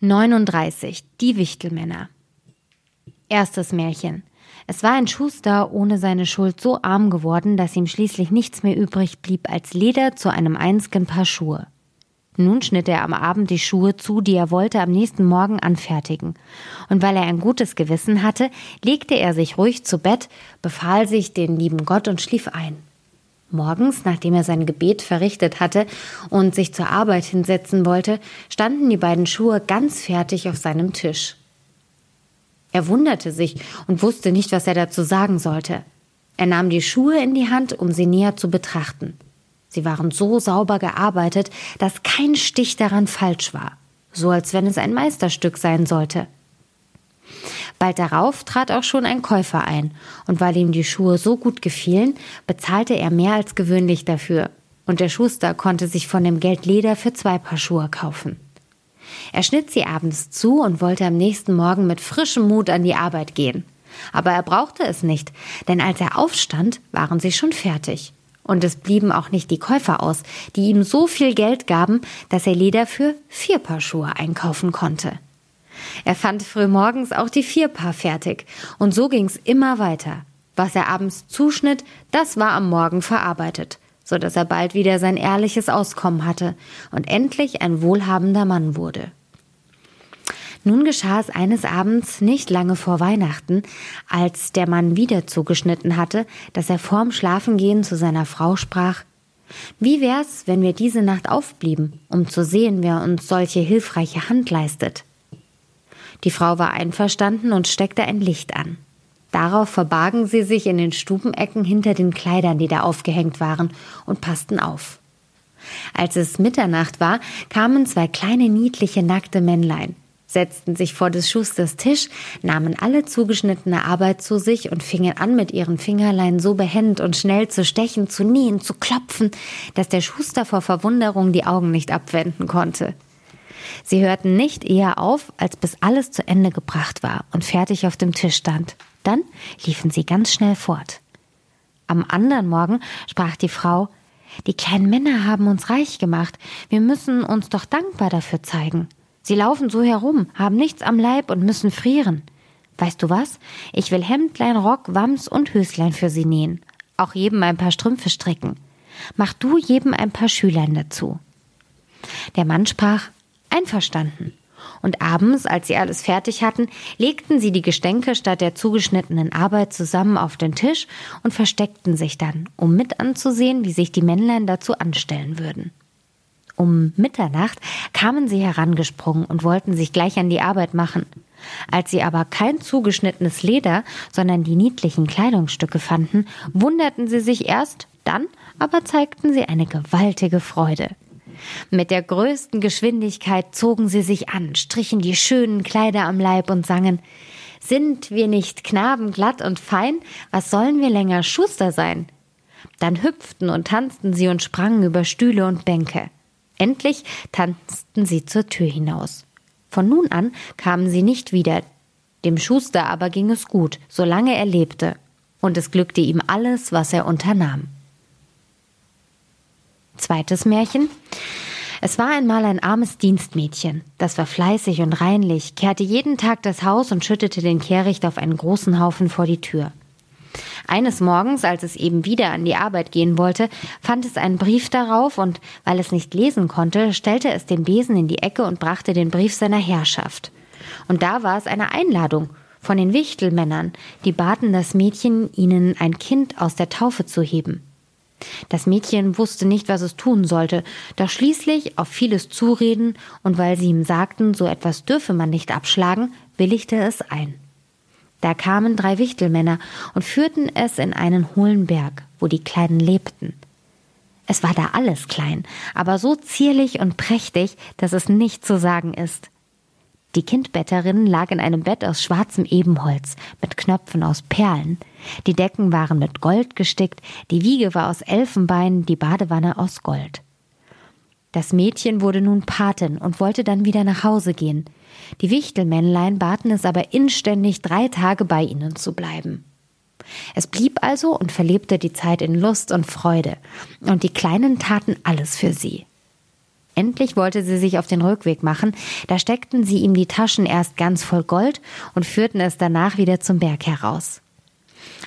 39. Die Wichtelmänner. Erstes Märchen. Es war ein Schuster ohne seine Schuld so arm geworden, dass ihm schließlich nichts mehr übrig blieb als Leder zu einem einzigen Paar Schuhe. Nun schnitt er am Abend die Schuhe zu, die er wollte am nächsten Morgen anfertigen. Und weil er ein gutes Gewissen hatte, legte er sich ruhig zu Bett, befahl sich den lieben Gott und schlief ein. Morgens, nachdem er sein Gebet verrichtet hatte und sich zur Arbeit hinsetzen wollte, standen die beiden Schuhe ganz fertig auf seinem Tisch. Er wunderte sich und wusste nicht, was er dazu sagen sollte. Er nahm die Schuhe in die Hand, um sie näher zu betrachten. Sie waren so sauber gearbeitet, dass kein Stich daran falsch war, so als wenn es ein Meisterstück sein sollte. Bald darauf trat auch schon ein Käufer ein, und weil ihm die Schuhe so gut gefielen, bezahlte er mehr als gewöhnlich dafür, und der Schuster konnte sich von dem Geld Leder für zwei Paar Schuhe kaufen. Er schnitt sie abends zu und wollte am nächsten Morgen mit frischem Mut an die Arbeit gehen. Aber er brauchte es nicht, denn als er aufstand, waren sie schon fertig. Und es blieben auch nicht die Käufer aus, die ihm so viel Geld gaben, dass er Leder für vier Paar Schuhe einkaufen konnte. Er fand frühmorgens auch die vier Paar fertig, und so ging's immer weiter. Was er abends zuschnitt, das war am Morgen verarbeitet, so dass er bald wieder sein ehrliches Auskommen hatte und endlich ein wohlhabender Mann wurde. Nun geschah es eines Abends nicht lange vor Weihnachten, als der Mann wieder zugeschnitten hatte, dass er vorm Schlafengehen zu seiner Frau sprach Wie wär's, wenn wir diese Nacht aufblieben, um zu sehen, wer uns solche hilfreiche Hand leistet? Die Frau war einverstanden und steckte ein Licht an. Darauf verbargen sie sich in den Stubenecken hinter den Kleidern, die da aufgehängt waren, und passten auf. Als es Mitternacht war, kamen zwei kleine niedliche nackte Männlein, setzten sich vor des Schusters Tisch, nahmen alle zugeschnittene Arbeit zu sich und fingen an, mit ihren Fingerlein so behend und schnell zu stechen, zu nähen, zu klopfen, dass der Schuster vor Verwunderung die Augen nicht abwenden konnte. Sie hörten nicht eher auf, als bis alles zu Ende gebracht war und fertig auf dem Tisch stand. Dann liefen sie ganz schnell fort. Am anderen Morgen sprach die Frau Die kleinen Männer haben uns reich gemacht, wir müssen uns doch dankbar dafür zeigen. Sie laufen so herum, haben nichts am Leib und müssen frieren. Weißt du was? Ich will Hemdlein, Rock, Wams und Höslein für sie nähen. Auch jedem ein paar Strümpfe stricken. Mach du jedem ein paar Schülein dazu. Der Mann sprach Einverstanden. Und abends, als sie alles fertig hatten, legten sie die Gestänke statt der zugeschnittenen Arbeit zusammen auf den Tisch und versteckten sich dann, um mit anzusehen, wie sich die Männlein dazu anstellen würden. Um Mitternacht kamen sie herangesprungen und wollten sich gleich an die Arbeit machen. Als sie aber kein zugeschnittenes Leder, sondern die niedlichen Kleidungsstücke fanden, wunderten sie sich erst, dann aber zeigten sie eine gewaltige Freude. Mit der größten Geschwindigkeit zogen sie sich an, strichen die schönen Kleider am Leib und sangen Sind wir nicht Knaben glatt und fein, was sollen wir länger Schuster sein? Dann hüpften und tanzten sie und sprangen über Stühle und Bänke. Endlich tanzten sie zur Tür hinaus. Von nun an kamen sie nicht wieder. Dem Schuster aber ging es gut, solange er lebte, und es glückte ihm alles, was er unternahm. Zweites Märchen. Es war einmal ein armes Dienstmädchen. Das war fleißig und reinlich, kehrte jeden Tag das Haus und schüttete den Kehricht auf einen großen Haufen vor die Tür. Eines Morgens, als es eben wieder an die Arbeit gehen wollte, fand es einen Brief darauf und weil es nicht lesen konnte, stellte es den Besen in die Ecke und brachte den Brief seiner Herrschaft. Und da war es eine Einladung von den Wichtelmännern, die baten das Mädchen, ihnen ein Kind aus der Taufe zu heben. Das Mädchen wusste nicht, was es tun sollte, doch schließlich auf vieles Zureden und weil sie ihm sagten, so etwas dürfe man nicht abschlagen, willigte es ein. Da kamen drei Wichtelmänner und führten es in einen hohlen Berg, wo die Kleinen lebten. Es war da alles klein, aber so zierlich und prächtig, dass es nicht zu sagen ist. Die Kindbetterin lag in einem Bett aus schwarzem Ebenholz mit Knöpfen aus Perlen. Die Decken waren mit Gold gestickt, die Wiege war aus Elfenbein, die Badewanne aus Gold. Das Mädchen wurde nun Patin und wollte dann wieder nach Hause gehen. Die Wichtelmännlein baten es aber inständig, drei Tage bei ihnen zu bleiben. Es blieb also und verlebte die Zeit in Lust und Freude, und die Kleinen taten alles für sie. Endlich wollte sie sich auf den Rückweg machen, da steckten sie ihm die Taschen erst ganz voll Gold und führten es danach wieder zum Berg heraus.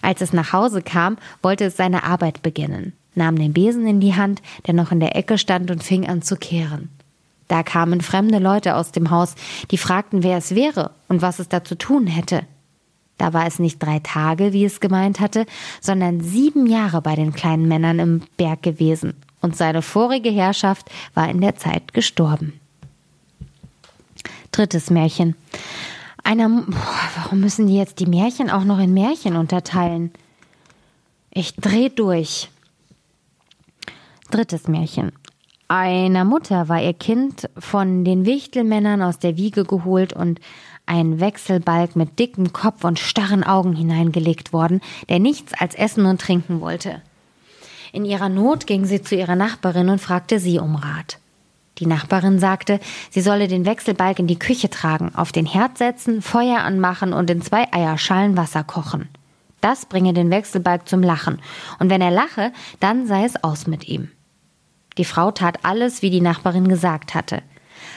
Als es nach Hause kam, wollte es seine Arbeit beginnen, nahm den Besen in die Hand, der noch in der Ecke stand, und fing an zu kehren. Da kamen fremde Leute aus dem Haus, die fragten, wer es wäre und was es da zu tun hätte. Da war es nicht drei Tage, wie es gemeint hatte, sondern sieben Jahre bei den kleinen Männern im Berg gewesen, und seine vorige Herrschaft war in der Zeit gestorben. Drittes Märchen. Einer, boah, warum müssen die jetzt die Märchen auch noch in Märchen unterteilen? Ich dreh durch. Drittes Märchen. Einer Mutter war ihr Kind von den Wichtelmännern aus der Wiege geholt und ein Wechselbalg mit dickem Kopf und starren Augen hineingelegt worden, der nichts als essen und trinken wollte. In ihrer Not ging sie zu ihrer Nachbarin und fragte sie um Rat. Die Nachbarin sagte, sie solle den Wechselbalg in die Küche tragen, auf den Herd setzen, Feuer anmachen und in zwei Eierschalen Wasser kochen. Das bringe den Wechselbalg zum Lachen, und wenn er lache, dann sei es aus mit ihm. Die Frau tat alles, wie die Nachbarin gesagt hatte.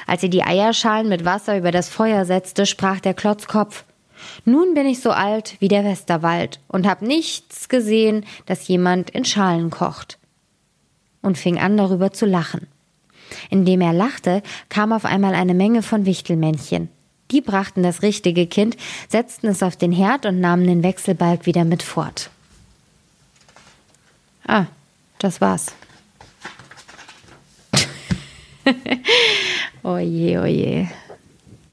Als sie die Eierschalen mit Wasser über das Feuer setzte, sprach der Klotzkopf nun bin ich so alt wie der Westerwald und hab nichts gesehen, dass jemand in Schalen kocht. Und fing an darüber zu lachen. Indem er lachte, kam auf einmal eine Menge von Wichtelmännchen. Die brachten das richtige Kind, setzten es auf den Herd und nahmen den Wechselbalg wieder mit fort. Ah, das war's. oje, oje.